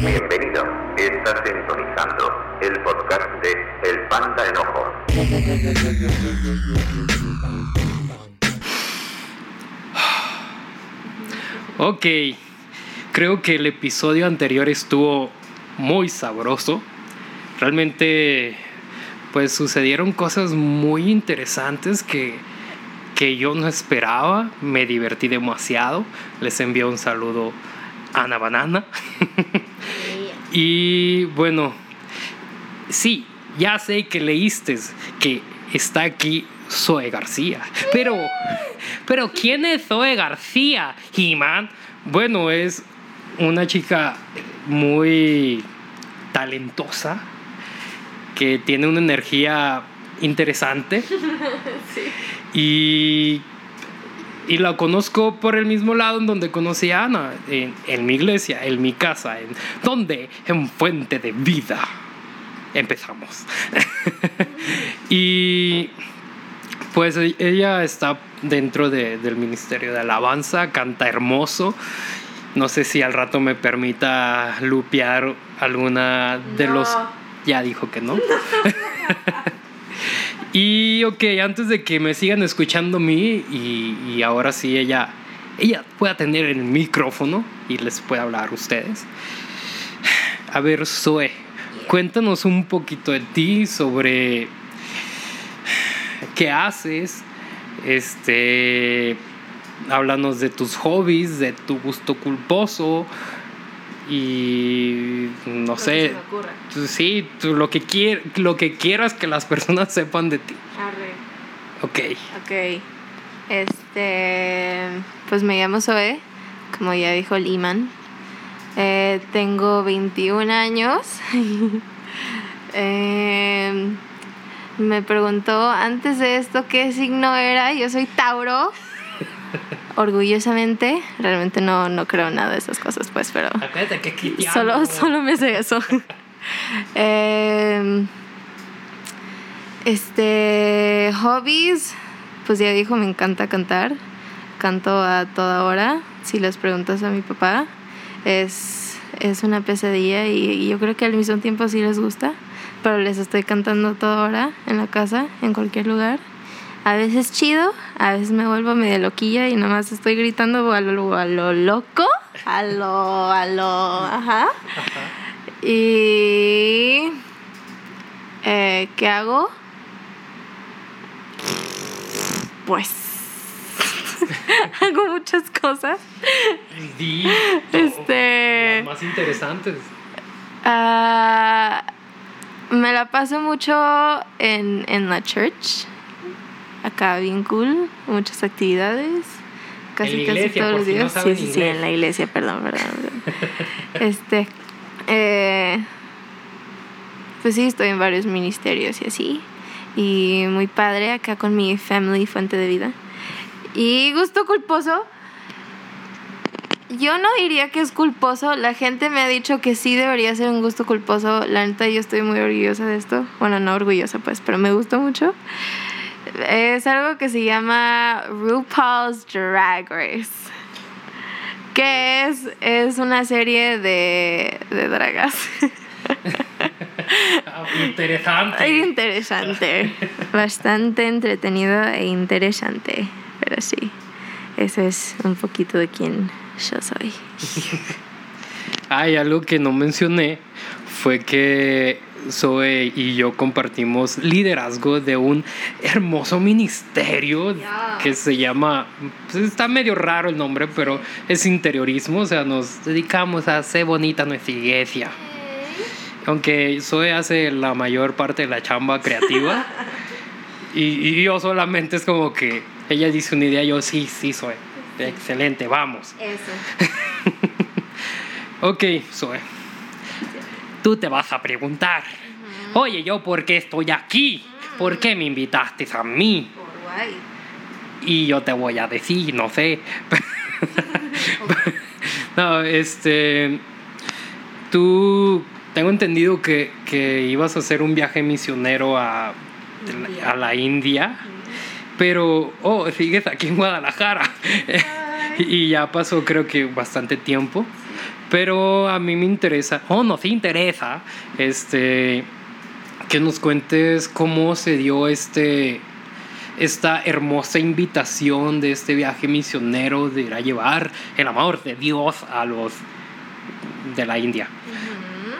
Bienvenido, estás sintonizando el podcast de El Panda Enojo. Ok, creo que el episodio anterior estuvo muy sabroso. Realmente, pues sucedieron cosas muy interesantes que, que yo no esperaba. Me divertí demasiado. Les envío un saludo a Ana Banana. y bueno, sí, ya sé que leíste que está aquí Zoe García. Pero, pero ¿quién es Zoe García, He-Man? Bueno, es una chica muy talentosa que tiene una energía interesante. Y, y la conozco por el mismo lado en donde conocí a Ana, en, en mi iglesia, en mi casa, en donde en Fuente de Vida. Empezamos. y pues e- ella está dentro de- del Ministerio de Alabanza, canta hermoso. No sé si al rato me permita lupear alguna de No. los... Ya dijo que no. y ok, antes de que me sigan escuchando a mí y, ahora sí ella, ella pueda tener el micrófono y les pueda hablar a ustedes. A ver, Zoe, cuéntanos un poquito de ti sobre qué haces. Este, háblanos de tus hobbies, de tu gusto culposo y no sé, se me ocurra. tú- sí, tú lo que quier, lo que quieras que las personas sepan de ti. Arre. Ok. Ok. Este. Pues me llamo Zoe, como ya dijo Liman. Eh, tengo 21 años. Eh, me preguntó antes de esto qué signo era. Yo soy Tauro. Orgullosamente. Realmente no, no creo nada de esas cosas, pues, pero. Acuérdate que te Solo, solo me sé eso. Em, este, hobbies, pues ya dijo, me encanta cantar. Canto a toda hora. Si les preguntas a mi papá, es, es una pesadilla y, y yo creo que al mismo tiempo sí les gusta. Pero les estoy cantando a toda hora en la casa, en cualquier lugar. A veces chido, a veces me vuelvo medio loquilla y nomás estoy gritando a lo, a lo loco, a lo, a lo, ajá. Y... eh, ¿Qué hago? Pues... hago muchas cosas. Di, Este- las más interesantes. Ah, me la paso mucho en, en la church. Acá bien cool. Muchas actividades. Casi, casi todos los si días. sí, sí, sí, en la iglesia, perdón, perdón. perdón. este. eh, pues sí, estoy en varios ministerios y así. Y muy padre acá con mi family fuente de vida. Y gusto culposo. Yo no diría que es culposo. La gente me ha dicho que sí debería ser un gusto culposo. La neta, yo estoy muy orgullosa de esto. Bueno, no orgullosa, pues, pero me gusta mucho. Es algo que se llama RuPaul's Drag Race. Que es, es una serie de, de dragas. Ah, Interesante. Interesante. Bastante entretenido e interesante. Pero sí, eso es un poquito de quién yo soy. Hay algo que no mencioné fue que Zoe y yo compartimos liderazgo de un hermoso ministerio que se llama, pues está medio raro el nombre, pero es interiorismo, o sea, nos dedicamos a hacer bonita nuestra iglesia. Aunque Zoe hace la mayor parte de la chamba creativa y, y yo solamente es como que ella dice una idea, yo sí, sí, Zoe. Excelente, vamos. Eso. Ok, Zoe. Tú te vas a preguntar, oye, ¿yo por qué estoy aquí? ¿Por qué me invitaste a mí? Guay. Y yo te voy a decir, no sé. no, este. Tú. Tengo entendido que, que ibas a hacer un viaje misionero a, a la India. Pero, oh, sigues aquí en Guadalajara. y ya pasó creo que bastante tiempo. Pero a mí me interesa, oh, no, te interesa, este, que nos cuentes cómo se dio este, esta hermosa invitación de este viaje misionero de ir a llevar el amor de Dios a los de la India.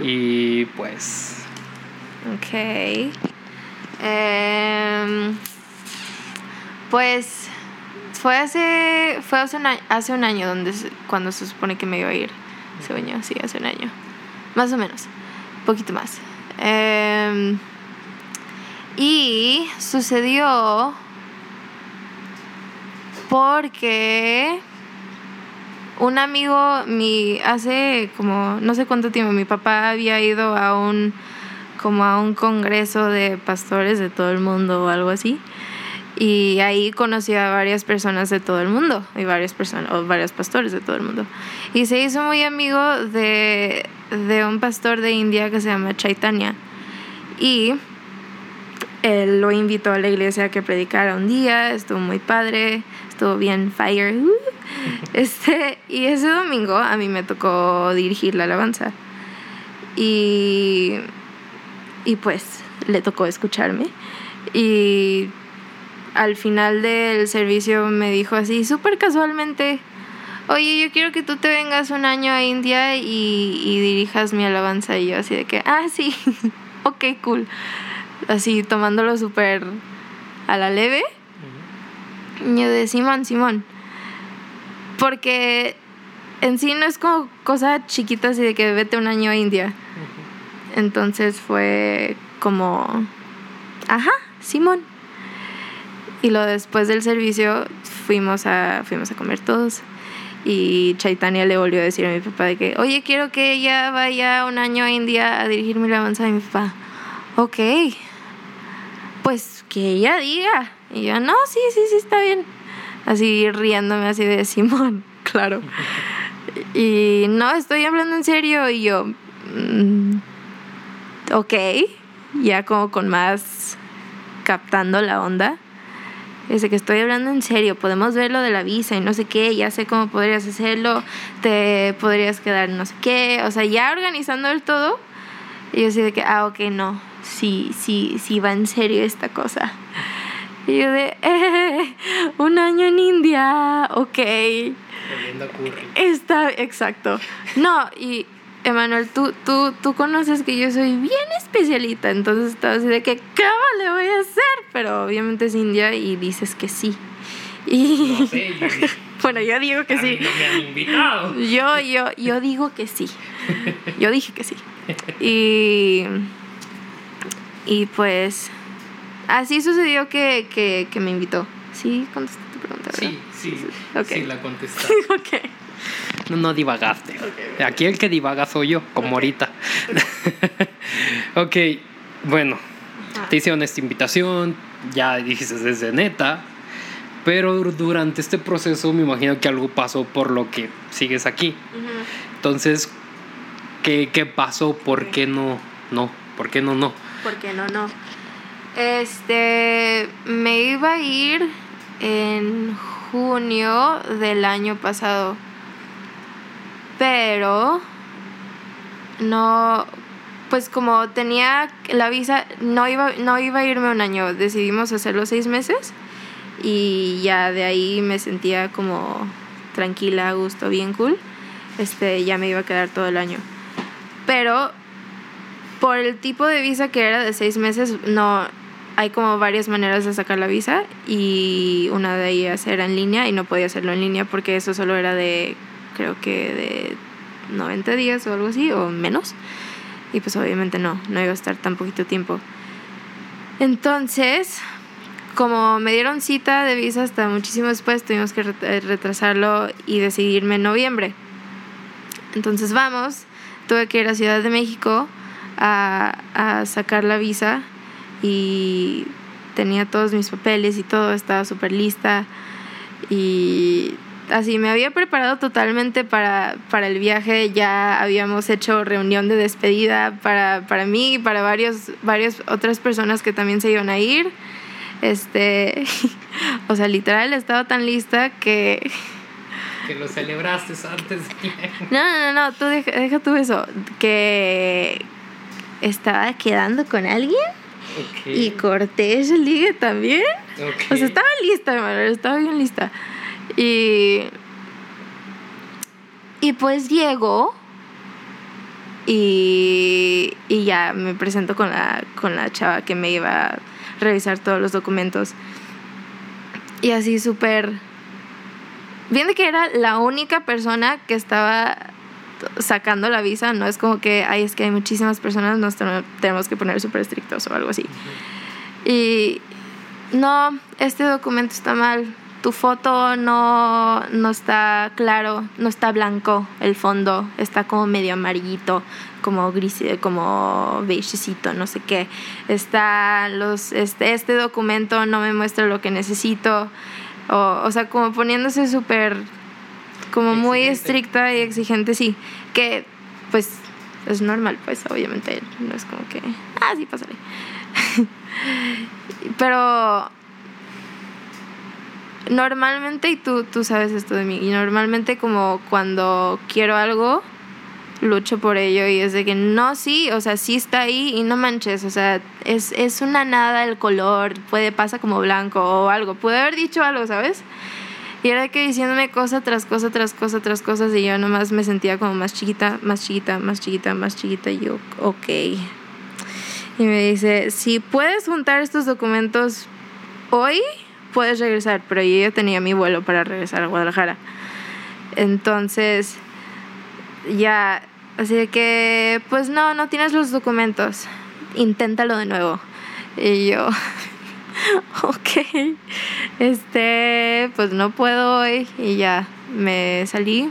Y pues... Ok. Em, pues fue hace, fue hace un, año, hace un año donde, cuando se supone que me iba a ir. Se bañó, sí, hace un año. Más o menos. Un poquito más. Em, y sucedió porque un amigo, mi, hace como no sé cuánto tiempo, mi papá había ido a un como a un congreso de pastores de todo el mundo o algo así. Y ahí conocí a varias personas de todo el mundo, y varias personas, o varios pastores de todo el mundo. Y se hizo muy amigo de, de un pastor de India que se llama Chaitanya. Y él lo invitó a la iglesia a que predicara un día, estuvo muy padre, estuvo bien fire. Este, y ese domingo a mí me tocó dirigir la alabanza. Y, y pues le tocó escucharme. Y al final del servicio me dijo así, súper casualmente, oye, yo quiero que tú te vengas un año a India y, y dirijas mi alabanza. Y yo así de que, ah, sí, ok, cool. Así tomándolo súper a la leve. Y yo de Simón, Simón. Porque en sí no es como cosa chiquita así de que vete un año a India. Entonces fue como, ajá, Simón. Y lo después del servicio fuimos a, fuimos a comer todos. Y Chaitanya le volvió a decir a mi papá de que, oye, quiero que ella vaya un año a India a dirigir mi alabanza. Y mi papá, ok, pues que ella diga. Y yo, no, sí, sí, sí, está bien. Así riéndome así de Simón, claro. Y no, estoy hablando en serio. Y yo, mm, ok, ya como con más captando la onda. Dice que estoy hablando en serio, podemos ver lo de la visa y no sé qué, ya sé cómo podrías hacerlo, te podrías quedar no sé qué, o sea, ya organizando el todo. Y yo así de que, ah, ok, no, sí, sí, sí va en serio esta cosa. Y yo de, eh, un año en India, ok. Está, exacto. No, y Emanuel, tú, tú, tú conoces que yo soy bien especialita, entonces estaba así de que, ¿qué le voy a hacer? Pero obviamente es India y dices que sí. Y No sé, yo bueno, yo digo que "A mí sí. no me han invitado. Yo, yo, yo digo que sí. Yo dije que sí. Y, y pues así sucedió que, que, que me invitó. Sí, contesté tu pregunta, ¿verdad? Sí, sí, Ok. sí la contestaste. ok. No, no divagaste. Aquí el que divaga soy yo, como ahorita. ok, bueno, te hicieron esta invitación, ya dijiste desde neta, pero durante este proceso me imagino que algo pasó por lo que sigues aquí. Entonces, ¿qué, qué pasó? ¿Por qué no? No, ¿por qué no? No. ¿Por qué no? No. Este, me iba a ir en junio del año pasado. Pero no, pues como tenía la visa, no iba, no iba a irme un año. Decidimos hacerlo seis meses y ya de ahí me sentía como tranquila, a gusto, bien cool. Este, ya me iba a quedar todo el año. Pero por el tipo de visa que era de seis meses, no hay como varias maneras de sacar la visa y una de ellas era en línea y no podía hacerlo en línea porque eso solo era de, creo que de 90 días o algo así o menos. Y pues obviamente no, no iba a estar tan poquito tiempo. Entonces, como me dieron cita de visa hasta muchísimo después, tuvimos que eh, retrasarlo y decidirme en noviembre. Entonces vamos, tuve que ir a Ciudad de México a, a sacar la visa y tenía todos mis papeles y todo, estaba súper lista y así me había preparado totalmente para, para el viaje, ya habíamos hecho reunión de despedida para, para mí y para varios, varias otras personas que también se iban a ir. Este, o sea, literal estaba tan lista que que lo celebraste antes de... No, no, no, no, tú deja, deja tú eso. Que estaba quedando con alguien Ok. y corté ese ligue también. Ok. O sea, estaba lista, hermano, estaba bien lista. Y. Y pues llegó. Y, y ya me presento con la, con la chava que me iba a revisar todos los documentos. Y así súper. Bien de que era la única persona que estaba sacando la visa, no es como que, ay, es que hay muchísimas personas, nos ten- tenemos que poner súper estrictos o algo así. Y no, este documento está mal. Tu foto no, no está claro, no está blanco. El fondo está como medio amarillito, como gris, como beigecito, no sé qué. Está los, este, este documento no me muestra lo que necesito. O, o sea, como poniéndose súper, como muy estricta y exigente, sí. Que, pues, es normal, pues, obviamente. No es como que, ah, sí, pásale. Pero normalmente, y tú, tú sabes esto de mí, y normalmente como cuando quiero algo, lucho por ello y es de que no, sí, o sea, sí está ahí y no manches, o sea, es, es una nada el color, puede pasa como blanco o algo, pude haber dicho algo, ¿sabes? Y era que diciéndome cosa tras cosa, tras cosa, tras cosas, y yo nomás me sentía como más chiquita, más chiquita, más chiquita, más chiquita, y yo, ok. Y me dice, si puedes juntar estos documentos hoy, puedes regresar, pero yo tenía mi vuelo para regresar a Guadalajara. Entonces, ya, así que, pues no, no tienes los documentos, inténtalo de nuevo. Y yo, ok, este, pues no puedo hoy. Y ya, me salí.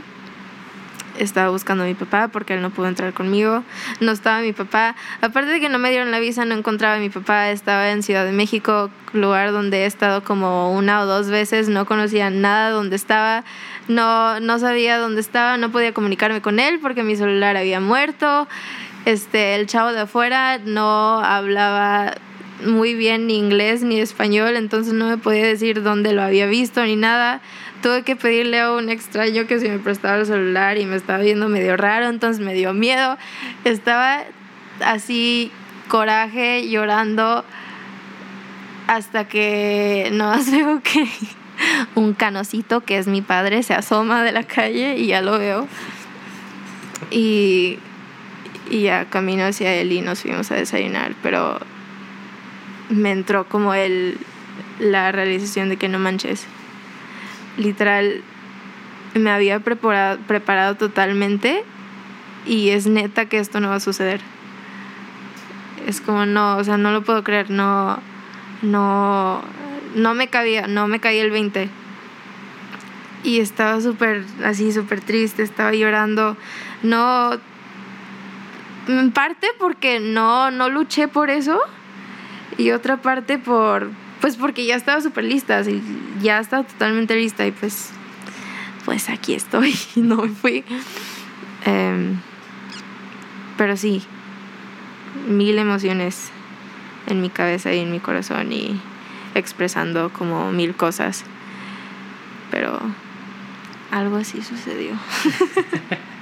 Estaba buscando a mi papá porque él no pudo entrar conmigo. No estaba mi papá. Aparte de que no me dieron la visa, no encontraba a mi papá. Estaba en Ciudad de México, lugar donde he estado como una o dos veces. No conocía nada donde estaba. No, no sabía dónde estaba. No podía comunicarme con él porque mi celular había muerto. Este, el chavo de afuera no hablaba muy bien ni inglés ni español, entonces no me podía decir dónde lo había visto ni nada. Tuve que pedirle a un extraño que si me prestaba el celular y me estaba viendo medio raro, entonces me dio miedo. Estaba así, coraje, llorando, hasta que no veo que un canocito, que es mi padre, se asoma de la calle y ya lo veo. Y, y ya camino hacia él y nos fuimos a desayunar, pero me entró como el, la realización de que no manches. Literal, me había preparado, preparado totalmente y es neta que esto no va a suceder. Es como no, o sea, no lo puedo creer, no, no, no me cabía, no me caía el 20. Y estaba súper, así, súper triste, estaba llorando. No, en parte porque no, no luché por eso y otra parte por pues porque ya estaba súper lista así, ya estaba totalmente lista y pues pues aquí estoy no me fui Em, pero sí mil emociones en mi cabeza y en mi corazón y expresando como mil cosas pero algo así sucedió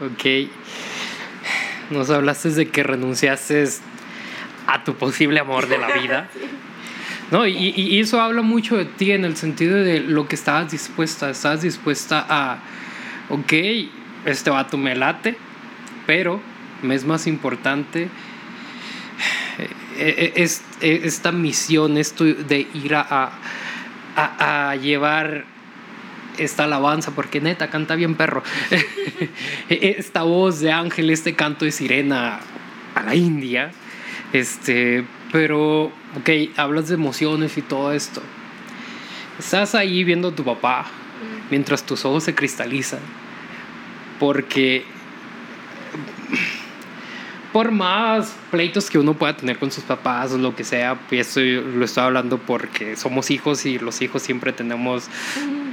Ok. Nos hablaste de que renunciaste a tu posible amor de la vida. No, y, y eso habla mucho de ti en el sentido de lo que estabas dispuesta. Estabas dispuesta a, ok, este vato me late, pero me es más importante eh, eh, es, eh, esta misión, esto de ir a, a, a llevar esta alabanza, porque neta canta bien perro. esta voz de ángel, este canto de sirena a la India. Este, pero, ok, hablas de emociones y todo esto. Estás ahí viendo a tu papá mientras tus ojos se cristalizan. Porque por más pleitos que uno pueda tener con sus papás o lo que sea, y esto lo estoy hablando porque somos hijos y los hijos siempre tenemos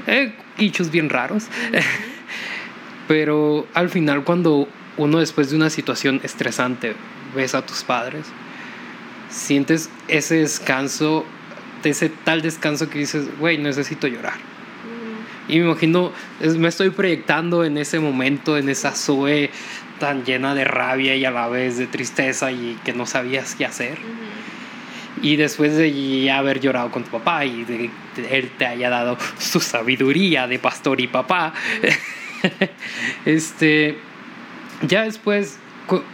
eh, hechos bien raros. Pero al final cuando uno después de una situación estresante ves a tus padres, sientes ese descanso, ese tal descanso que dices, güey, necesito llorar. Y me imagino, me estoy proyectando en ese momento, en esa Zoe tan llena de rabia y a la vez de tristeza y que no sabías qué hacer. Y después de ya haber llorado con tu papá y de, él te haya dado su sabiduría de pastor y papá, este, ya después,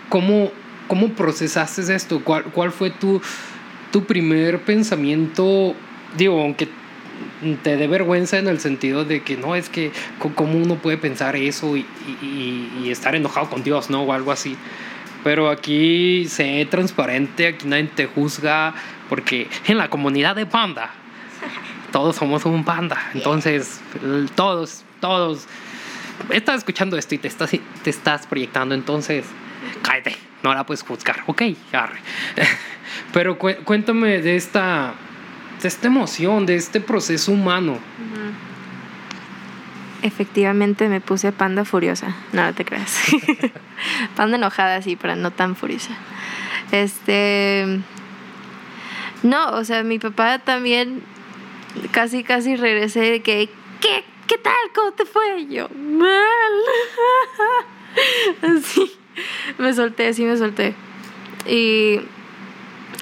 ¿cómo, cómo procesaste esto? ¿Cuál, cuál fue tu, tu primer pensamiento? Digo, aunque te dé vergüenza en el sentido de que no es que cómo uno puede pensar eso y, y, estar enojado con Dios, ¿no? O algo así. Pero aquí sé transparente, aquí nadie te juzga, porque en la comunidad de panda, todos somos un panda. Entonces, todos, todos, estás escuchando esto y te estás, te estás proyectando, entonces, cállate, no la puedes juzgar, ok, arre. Pero cuéntame de esta de esta emoción, de este proceso humano. Efectivamente me puse panda furiosa, no, te creas. panda enojada, sí, pero no tan furiosa. Este. No, o sea, mi papá también casi, casi regresé de que, ¿qué, qué tal? ¿Cómo te fue? yo, mal. así, me solté, sí me solté. Y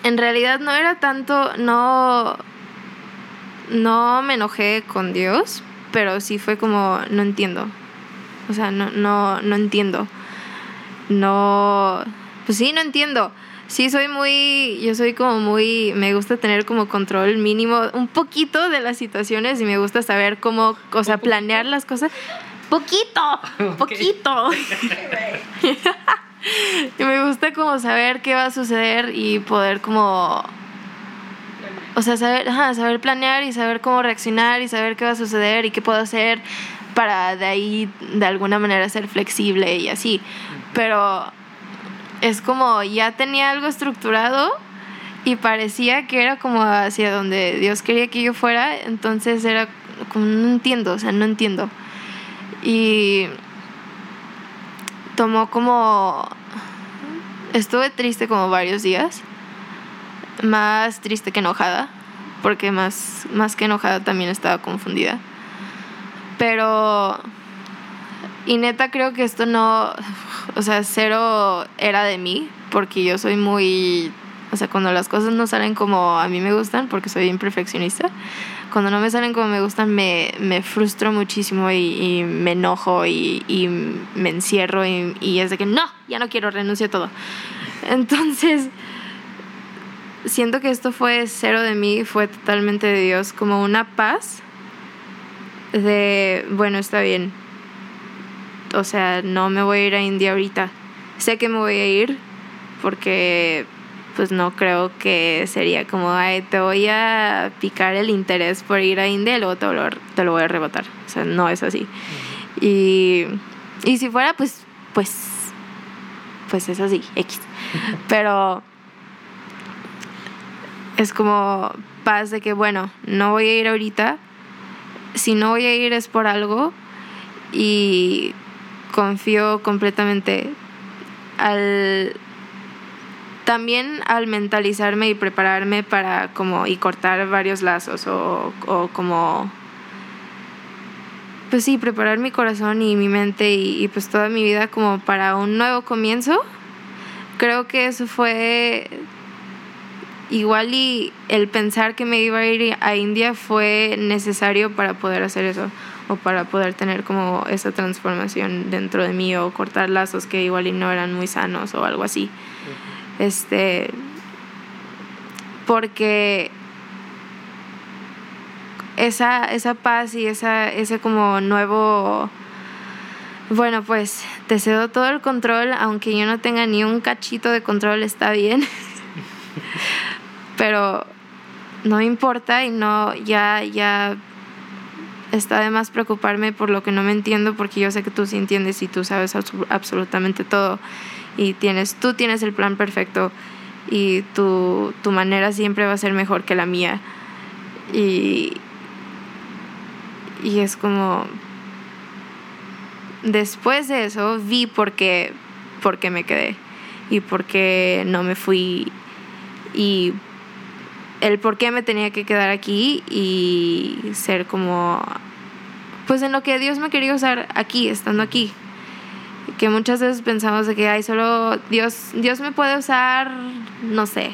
en realidad no era tanto, no, no me enojé con Dios, pero sí fue como, no entiendo. O sea, no, no, no entiendo. No, pues sí, no entiendo. Sí, soy muy, yo soy como muy, me gusta tener como control mínimo, un poquito de las situaciones y me gusta saber cómo, o sea, planear las cosas. Poquito, poquito. y me gusta como saber qué va a suceder y poder como o sea, saber, saber planear y saber cómo reaccionar y saber qué va a suceder y qué puedo hacer para de ahí de alguna manera ser flexible y así. Pero es como ya tenía algo estructurado y parecía que era como hacia donde Dios quería que yo fuera, entonces era como no entiendo, o sea, no entiendo. Y tomó como estuve triste como varios días más triste que enojada, porque más, más que enojada también estaba confundida. Pero, y neta creo que esto no, o sea, cero era de mí, porque yo soy muy, o sea, cuando las cosas no salen como a mí me gustan, porque soy imperfeccionista, cuando no me salen como me gustan me, me frustro muchísimo y, me enojo y, me encierro y, y es de que no, ya no quiero, renuncio a todo. Entonces, siento que esto fue cero de mí, fue totalmente de Dios, como una paz de, bueno, está bien. O sea, no me voy a ir a India ahorita. Sé que me voy a ir porque pues no creo que sería como, ay, te voy a picar el interés por ir a India y luego te lo, te lo voy a rebotar. O sea, no es así. Y, y si fuera, pues, pues, pues es así, X. Pero es como paz de que, bueno, no voy a ir ahorita, si no voy a ir es por algo y confío completamente al también al mentalizarme y prepararme para como y cortar varios lazos o, o como pues sí, preparar mi corazón y mi mente y, pues toda mi vida como para un nuevo comienzo. Creo que eso fue igual y el pensar que me iba a ir a India fue necesario para poder hacer eso o para poder tener como esa transformación dentro de mí o cortar lazos que igual y no eran muy sanos o algo así. Este porque esa, esa paz y esa, ese como nuevo bueno, pues te cedo todo el control, aunque yo no tenga ni un cachito de control, está bien. pero no importa y no, ya, ya está de más preocuparme por lo que no me entiendo porque yo sé que tú sí entiendes y tú sabes absolutamente todo y tienes, tú tienes el plan perfecto y tu, tu manera siempre va a ser mejor que la mía y, y es como después de eso vi por qué, por qué me quedé y por qué no me fui y el por qué me tenía que quedar aquí y ser como pues en lo que Dios me quería usar aquí, estando aquí. Que muchas veces pensamos de que, ay, solo Dios, Dios me puede usar, no sé,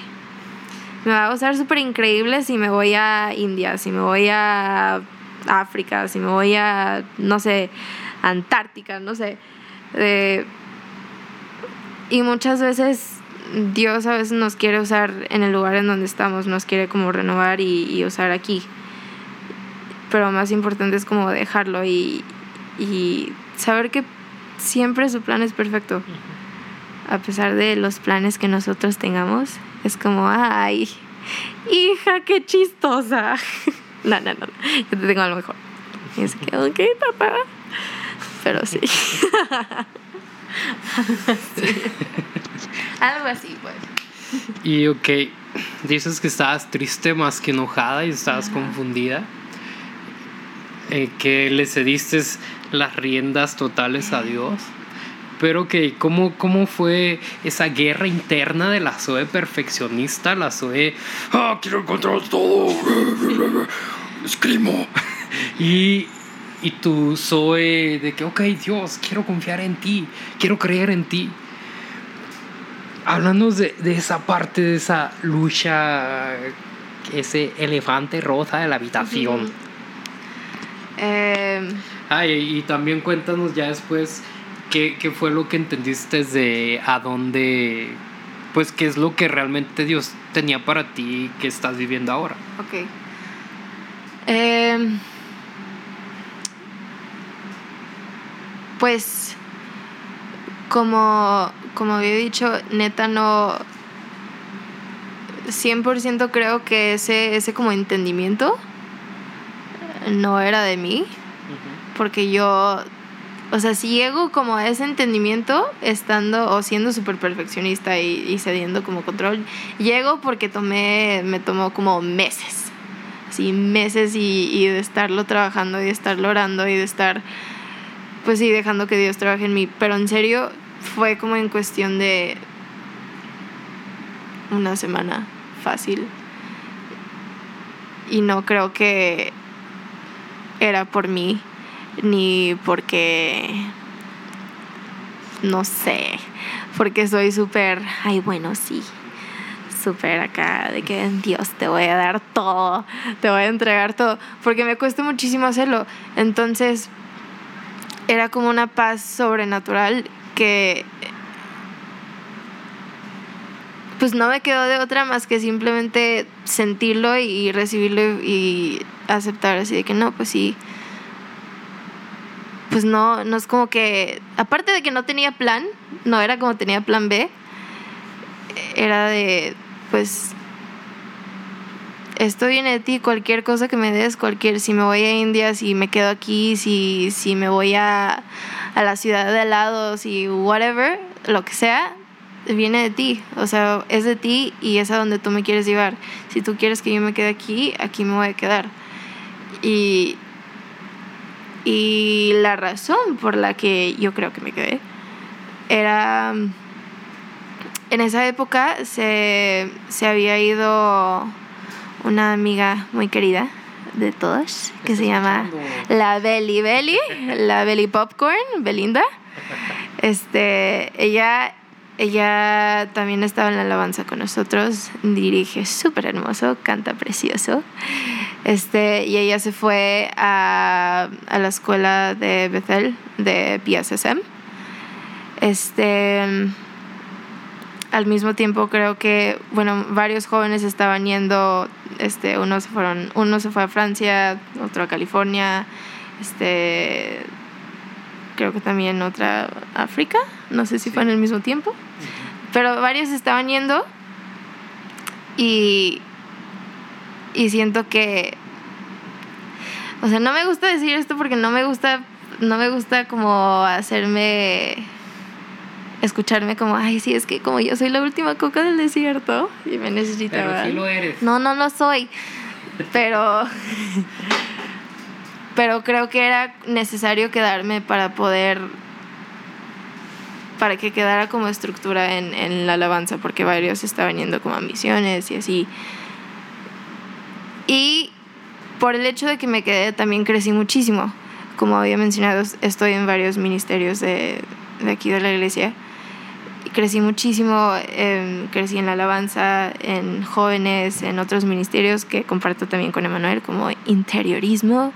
me va a usar súper increíble si me voy a India, si me voy a África, si me voy a, no sé, Antártica, no sé. y muchas veces Dios a veces nos quiere usar en el lugar en donde estamos, nos quiere como renovar y, usar aquí. Pero más importante es como dejarlo y, y saber que siempre su plan es perfecto. A pesar de los planes que nosotros tengamos, es como, ay, hija, qué chistosa. no, no, no, yo te tengo algo mejor. Y es que, ok, papá. Pero sí. Algo así, pues. Y ok, dices que estabas triste más que enojada y estabas confundida. Eh, que le cediste las riendas totales a Dios. Pero que, ¿cómo, ¿cómo fue esa guerra interna de la Zoe perfeccionista? La Zoe, ah, quiero encontrar todo, escrimo. y, y tu Zoe de que, ok, Dios, quiero confiar en ti, quiero creer en ti. Hablando de, de esa parte, de esa lucha, ese elefante rosa de la habitación. Eh, Ay, y también cuéntanos ya después qué, qué fue lo que entendiste de a dónde, pues qué es lo que realmente Dios tenía para ti que estás viviendo ahora. ok. Eh, pues, como, como había dicho, neta no... 100% creo que ese, ese como entendimiento no era de mí, porque yo, o sea, si llego como a ese entendimiento, estando o siendo súper perfeccionista y, cediendo como control, llego porque tomé, me tomó como meses, así meses y, y de estarlo trabajando y de estarlo orando y de estar, pues sí, dejando que Dios trabaje en mí, pero en serio fue como en cuestión de una semana fácil. Y no creo que era por mí, ni porque, no sé, porque soy súper, ay, bueno, sí, súper acá, de que Dios te voy a dar todo, te voy a entregar todo, porque me cuesta muchísimo hacerlo. Entonces, era como una paz sobrenatural que pues no me quedó de otra más que simplemente sentirlo y recibirlo y aceptar así de que no, pues sí. Pues no, no es como que, aparte de que no tenía plan, no era como tenía plan B, era de, pues, esto viene de ti, cualquier cosa que me des, cualquier, si me voy a India, si me quedo aquí, si, si me voy a, a la ciudad de al lado, si whatever, lo que sea, viene de ti, o sea, es de ti y es a donde tú me quieres llevar. Si tú quieres que yo me quede aquí, aquí me voy a quedar. Y, y la razón por la que yo creo que me quedé era, en esa época se, se había ido una amiga muy querida de todas, que se llama la Belly Belly, la Belly Popcorn, Belinda. Este, ella ella también estaba en la alabanza con nosotros, dirige súper hermoso, canta precioso. Este, y ella se fue a, a la escuela de Bethel de PSSM. Este, al mismo tiempo creo que, bueno, varios jóvenes estaban yendo, este, unos fueron, uno se fue a Francia, otro a California, este, creo que también otra África, no sé si fue en el mismo tiempo, pero varios estaban yendo y, y siento que, o sea, no me gusta decir esto porque no me gusta, no me gusta como hacerme, escucharme como, ay, sí, es que como yo soy la última coca del desierto y me necesitaba. Pero sí lo eres. No, no lo soy, pero pero creo que era necesario quedarme para poder para que quedara como estructura en, en la alabanza porque varios estaban yendo como a misiones y así. Y por el hecho de que me quedé también crecí muchísimo. Como había mencionado, estoy en varios ministerios de, de aquí de la iglesia. Crecí muchísimo, em, crecí en la alabanza, en jóvenes, en otros ministerios que comparto también con Emanuel, como interiorismo,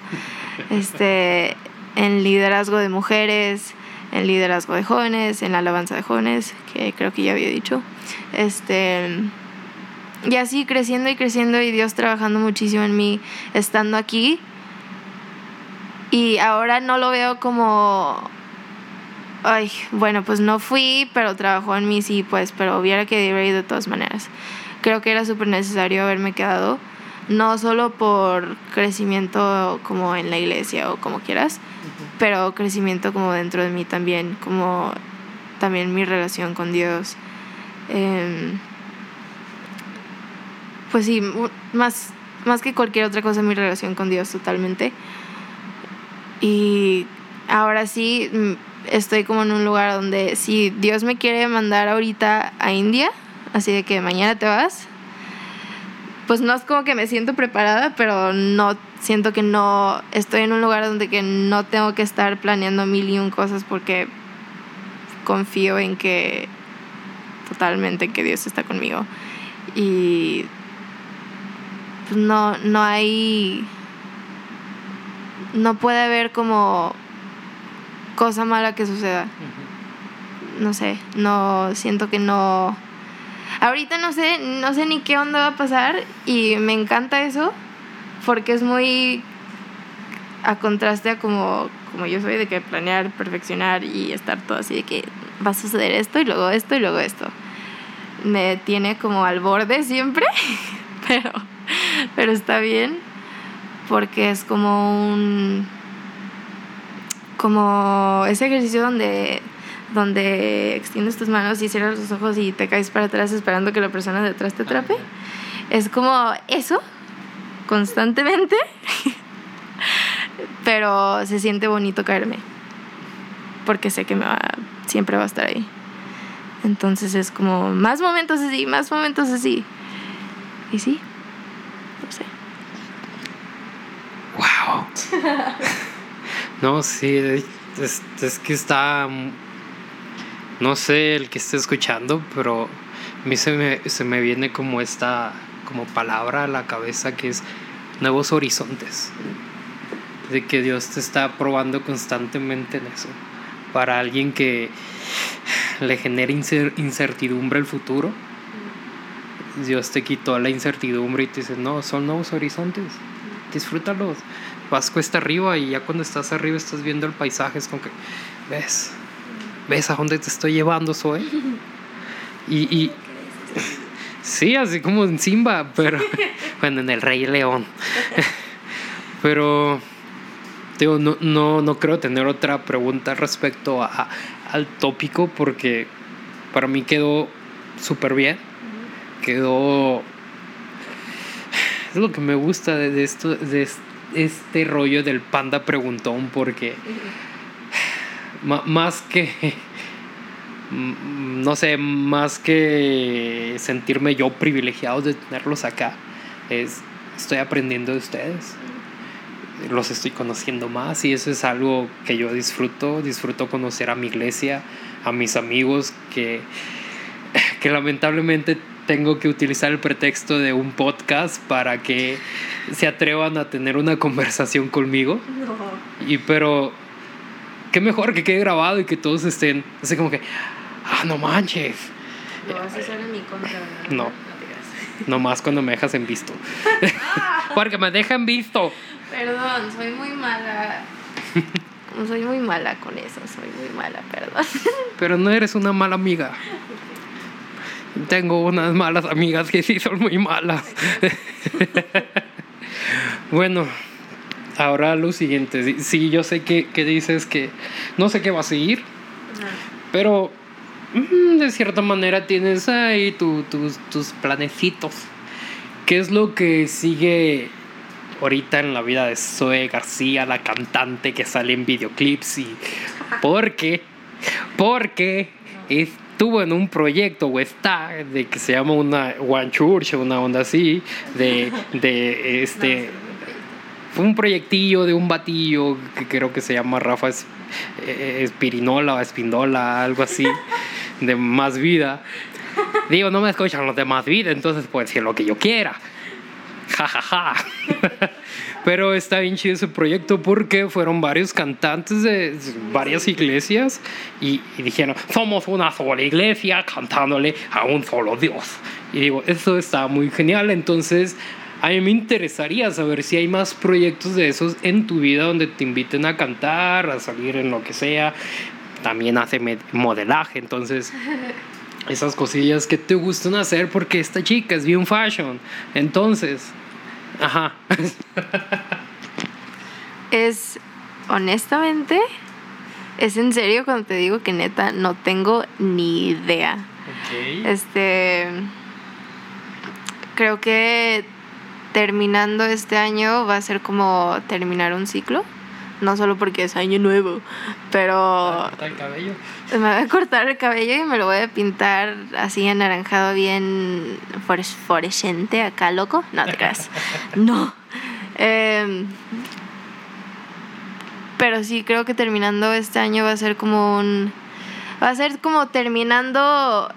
este, en liderazgo de mujeres, en liderazgo de jóvenes, en la alabanza de jóvenes, que creo que ya había dicho. Este, y así creciendo y creciendo y Dios trabajando muchísimo en mí, estando aquí. Y ahora no lo veo como, ay, bueno, pues no fui, pero trabajó en mí, sí, pues, pero hubiera querido ir de todas maneras. Creo que era súper necesario haberme quedado, no solo por crecimiento como en la iglesia o como quieras, pero crecimiento como dentro de mí también, como también mi relación con Dios. Em, pues sí, más, más que cualquier otra cosa mi relación con Dios totalmente. Y ahora sí mm, estoy como en un lugar donde si Dios me quiere mandar ahorita a India, así de que mañana te vas, pues no es como que me siento preparada, pero no siento que no estoy en un lugar donde que no tengo que estar planeando mil y un cosas porque confío en que totalmente que Dios está conmigo y pues no no hay no puede haber como cosa mala que suceda. No sé, no siento que no Ahorita no sé, no sé ni qué onda va a pasar y me encanta eso porque es muy a contraste a como, como yo soy de que planear, perfeccionar y estar todo así de que va a suceder esto y luego esto y luego esto. Me tiene como al borde siempre, pero, pero está bien porque es como un como ese ejercicio donde donde extiendes tus manos y cierras los ojos y te caes para atrás esperando que la persona detrás te atrape. Es como eso, constantemente, pero se siente bonito caerme, porque sé que me va, siempre va a estar ahí. Entonces es como más momentos así, más momentos así. Y sí, no sé. ¡Wow! no, sí, es, es que está no sé el que esté escuchando, pero a mí se me, se me viene como esta como palabra a la cabeza que es nuevos horizontes. De que Dios te está probando constantemente en eso. Para alguien que le genera incertidumbre el futuro, Dios te quitó la incertidumbre y te dice, no, son nuevos horizontes, disfrútalos. Vas cuesta arriba y ya cuando estás arriba estás viendo el paisaje, es como que, ves, ¿Ves a dónde te estoy llevando, Zoe? Y, y sí, así como en Simba, pero bueno, en el Rey León. pero digo, no, no, no creo tener otra pregunta respecto a, al tópico porque para mí quedó súper bien. Quedó... Es lo que me gusta de, esto, de este rollo del panda preguntón porque más que, no sé, más que sentirme yo privilegiado de tenerlos acá, es, estoy aprendiendo de ustedes. Los estoy conociendo más y eso es algo que yo disfruto. Disfruto conocer a mi iglesia, a mis amigos que, que lamentablemente tengo que utilizar el pretexto de un podcast para que se atrevan a tener una conversación conmigo. Y pero qué mejor que quede grabado y que todos estén así como que, ah, no manches. Lo vas a en mi contra, No. No más cuando me dejas en visto. Porque me dejan visto. Perdón, soy muy mala. Soy muy mala con eso, soy muy mala, perdón. Pero no eres una mala amiga. Tengo unas malas amigas que sí son muy malas. bueno, ahora lo siguiente. Sí, yo sé que, dices que no sé qué va a seguir, pero mm, de cierta manera tienes ahí tus, tus planecitos. ¿Qué es lo que sigue ahorita en la vida de Zoe García, la cantante que sale en videoclips? Y ¿Por qué? Porque estuvo en un proyecto o está de que se llama una One Church, una onda así, de, de este un proyectillo de un batillo que creo que se llama Rafa eh, Espirinola o Espindola, algo así, de más vida. Digo, no me escuchan los de más vida, entonces puedo decir lo que yo quiera. Ja, ja, ja. Pero está bien chido ese proyecto porque fueron varios cantantes de varias iglesias y, y dijeron, somos una sola iglesia cantándole a un solo Dios. Y digo, eso está muy genial. Entonces, a mí me interesaría saber si hay más proyectos de esos en tu vida donde te inviten a cantar, a salir en lo que sea. También hace modelaje, entonces esas cosillas que te gustan hacer porque esta chica es bien fashion. Entonces, ajá. Es, honestamente, es en serio cuando te digo que neta no tengo ni idea. Este, creo que terminando este año va a ser como terminar un ciclo. No solo porque es año nuevo, pero el cabello. me voy a cortar el cabello y me lo voy a pintar así anaranjado bien fluorescente acá, loco. No te creas. No. Em, pero sí creo que terminando este año va a ser como un... Va a ser como terminando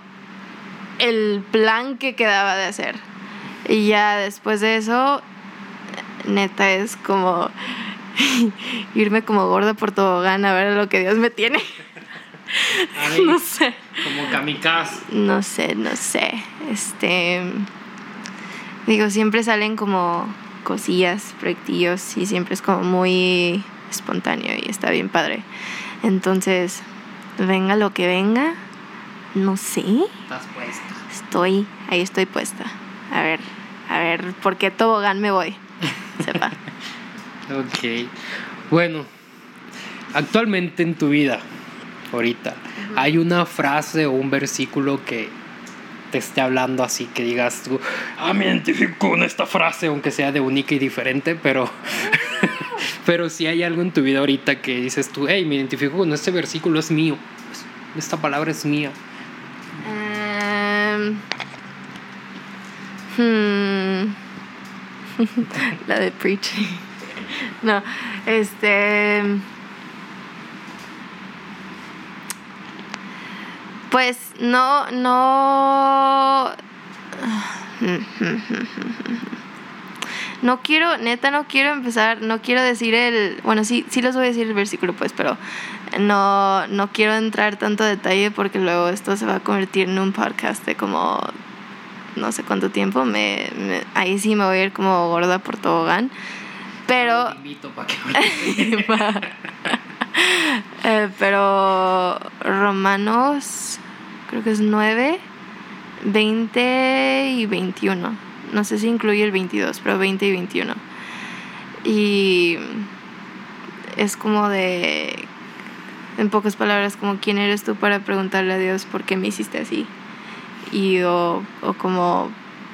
el plan que quedaba de hacer. Y ya después de eso, neta es como irme como gorda por tobogán a ver lo que Dios me tiene. No sé. como kamikaze. No sé, no sé. Este. Digo, siempre salen como cosillas, proyectillos y siempre es como muy espontáneo y está bien padre. Entonces, venga lo que venga, no sé. Estás puesta. Estoy, ahí estoy puesta. A ver, a ver, ¿por qué tobogán me voy? Sepa. Ok. Bueno, actualmente en tu vida, ahorita, ¿hay una frase o un versículo que te esté hablando así, que digas tú, ah, me identifico con esta frase, aunque sea de única y diferente, pero, pero si hay algo en tu vida ahorita que dices tú, hey, me identifico con este versículo, es mío, esta palabra es mía. Em, hmm. La de preaching. No, este. Pues no, no. No quiero, neta, no quiero empezar, no quiero decir el. Bueno, sí, sí les voy a decir el versículo, pues, pero no, no quiero entrar tanto detalle porque luego esto se va a convertir en un podcast de como no sé cuánto tiempo. Me, me- ahí sí me voy a ir como gorda por tobogán. Pero. Te invito para que Eh, pero Romanos, creo que es 9, 20 y 21. No sé si incluye el 22, pero 20 y 21. Y es como de, en pocas palabras, como quién eres tú para preguntarle a Dios por qué me hiciste así. Y o, o como,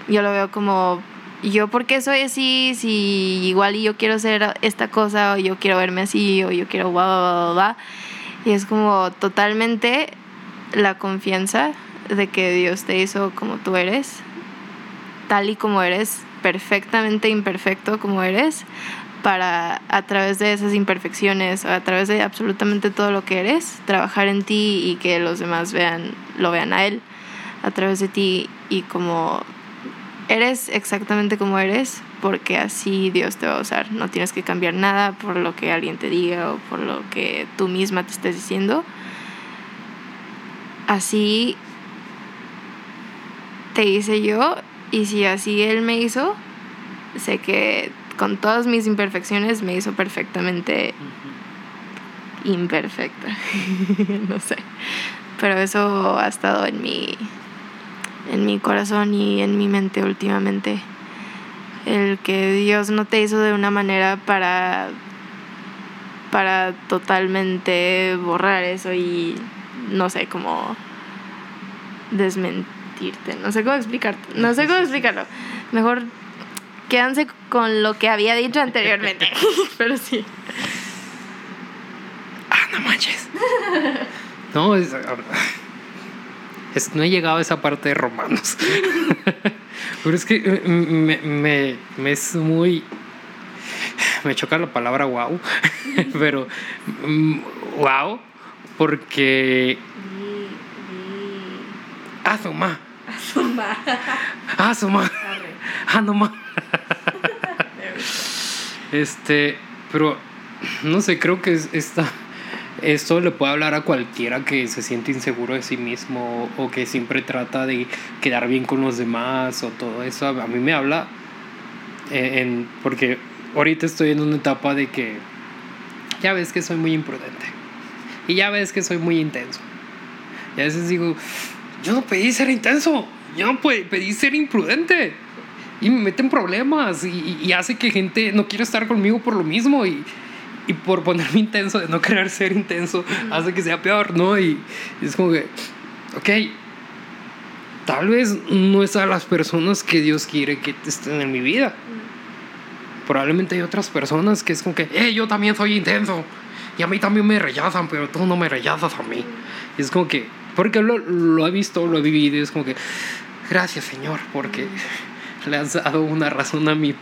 yo lo veo como, yo por qué soy así, si igual yo quiero ser esta cosa, o yo quiero verme así, o yo quiero bla, bla, bla, bla. Y es como totalmente la confianza de que Dios te hizo como tú eres, tal y como eres, perfectamente imperfecto como eres, para a través de esas imperfecciones, a través de absolutamente todo lo que eres, trabajar en ti y que los demás vean, lo vean a Él a través de ti y como eres exactamente como eres, porque así Dios te va a usar. No tienes que cambiar nada por lo que alguien te diga o por lo que tú misma te estés diciendo. Así te hice yo y si así Él me hizo, sé que con todas mis imperfecciones me hizo perfectamente imperfecta. no sé. Pero eso ha estado en mi en mi corazón y en mi mente últimamente. El que Dios no te hizo de una manera para para totalmente borrar eso y no sé cómo desmentirte. No sé cómo explicarte. No sé cómo explicarlo. Mejor quédanse con lo que había dicho anteriormente. Pero sí. Ah, no manches. No, es, es- no he llegado a esa parte de romanos. Pero es que eh, me, me- me es muy. me choca la palabra wow, pero mm, wow, porque... Di, di. Asoma, Asoma. asoma, Arre. ah, no ma. There we go. Este, pero no sé, creo que es- esta, esto le puede hablar a cualquiera que se siente inseguro de sí mismo o que siempre trata de quedar bien con los demás o todo eso. A mí me habla en, en- porque ahorita estoy en una etapa de que ya ves que soy muy imprudente y ya ves que soy muy intenso. Y a veces digo, yo no pedí ser intenso, yo no pe- pedí ser imprudente. Y me meten problemas y, y- y hace que gente no quiera estar conmigo por lo mismo y, y por ponerme intenso, de no querer ser intenso, hace que sea peor, ¿no? Y, y es como que, ok, tal vez no es a las personas que Dios quiere que estén en mi vida. Probablemente hay otras personas que es como que, eh, yo también soy intenso. Y a mí también me rechazan, pero tú no me rechazas a mí. Y es como que, porque lo, lo he visto, lo he vivido, y es como que, gracias Señor, porque le has dado una razón a mi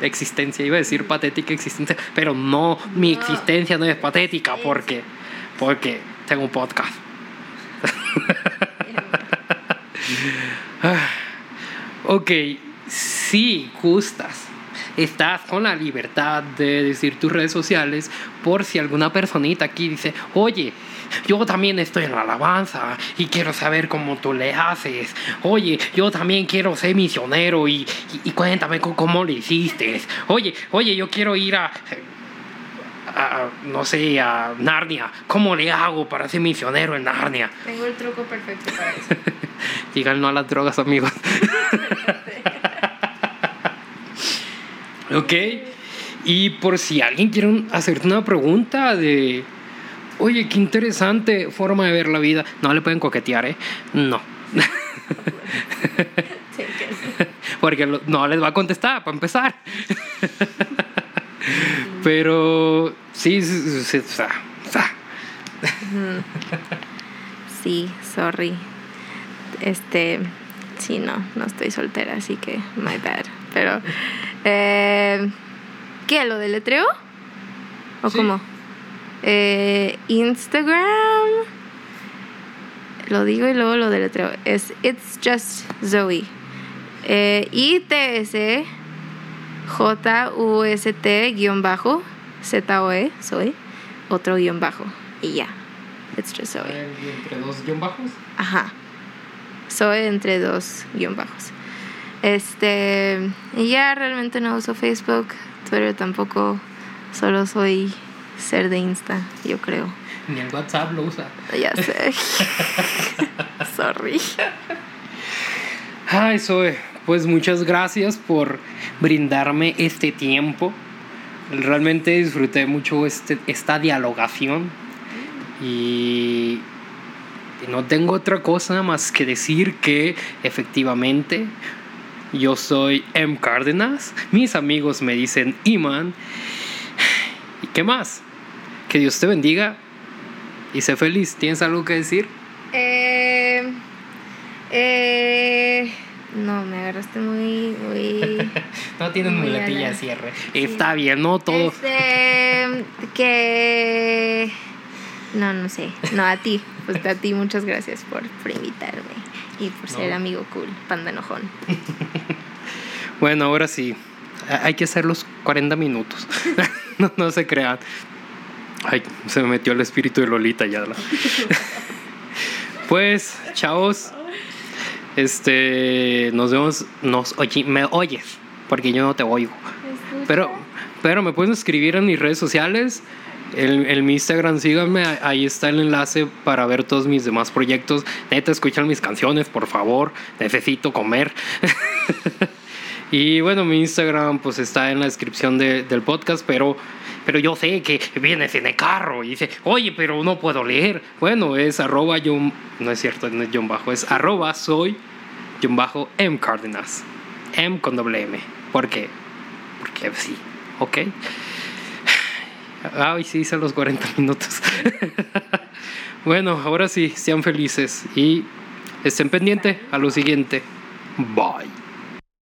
existencia. Iba a decir patética existencia, pero no, mi existencia no es patética porque, porque tengo un podcast. Ok, si gustas, estás con la libertad de decir tus redes sociales por si alguna personita aquí dice, oye, yo también estoy en la alabanza y quiero saber cómo tú le haces. Oye, yo también quiero ser misionero y, y- y cuéntame cómo le hiciste. Oye, oye, yo quiero ir a, a, no sé, a Narnia. ¿Cómo le hago para ser misionero en Narnia? Tengo el truco perfecto para eso. Digan no a las drogas, amigos. ok. Y por si alguien quiere hacerte una pregunta de, oye, qué interesante forma de ver la vida, no le pueden coquetear, ¿eh? No. Porque no les va a contestar, para empezar. Pero sí, sí, sí, Sí, sorry. Este, sí, no, no estoy soltera, así que my bad. Pero, eh, ¿qué? ¿Lo deletreo? ¿O Sí. cómo? Eh, Instagram. Lo digo y luego lo deletreo. Es It's Just Zoe. Eh, ITS J-U-S-T guion bajo Z-O-E, Zoe. Otro guion bajo. Y ya. It's Just Zoe. entre dos guion bajos. Ajá. Soy entre dos guion bajos. Este. Y ya realmente no uso Facebook, Twitter tampoco. Solo soy ser de Insta, yo creo. Ni el WhatsApp lo usa. Ya sé. Sorry. Ay, Zoe, pues muchas gracias por brindarme este tiempo. Realmente disfruté mucho este, esta dialogación y y no tengo otra cosa más que decir que efectivamente yo soy M. Cárdenas, mis amigos me dicen Iman. ¿Y qué más? Que Dios te bendiga y sé feliz. ¿Tienes algo que decir? Eh, eh, no, me agarraste muy. muy No tienes Muy muletilla cierre. Está bien, no todo. Este. Que. No, no sé. No, a ti. Pues a ti, muchas gracias por, por invitarme y por ser amigo cool, panda enojón. Bueno, ahora sí. Hay que hacer los 40 minutos. no, no se crean. Ay, se me metió el espíritu de Lolita ya. la- pues, chavos. Este, nos vemos, nos oye, me oyes, porque yo no te oigo. Pero, pero me pueden escribir en mis redes sociales. En, en mi Instagram, síganme. Ahí está el enlace para ver todos mis demás proyectos. Neta, escuchan mis canciones, por favor. Necesito comer. y bueno, mi Instagram pues está en la descripción de- del podcast, pero, pero yo sé que vienes en el carro y dice, oye, pero no puedo leer. Bueno, es arroba yo, no es cierto, no es bajo, es arroba soy John bajo M Cárdenas. M con doble M. ¿Por qué? Porque sí, ¿ok? Ay, sí, hice los 40 minutos. bueno, ahora sí, sean felices y estén pendientes a lo siguiente. Bye.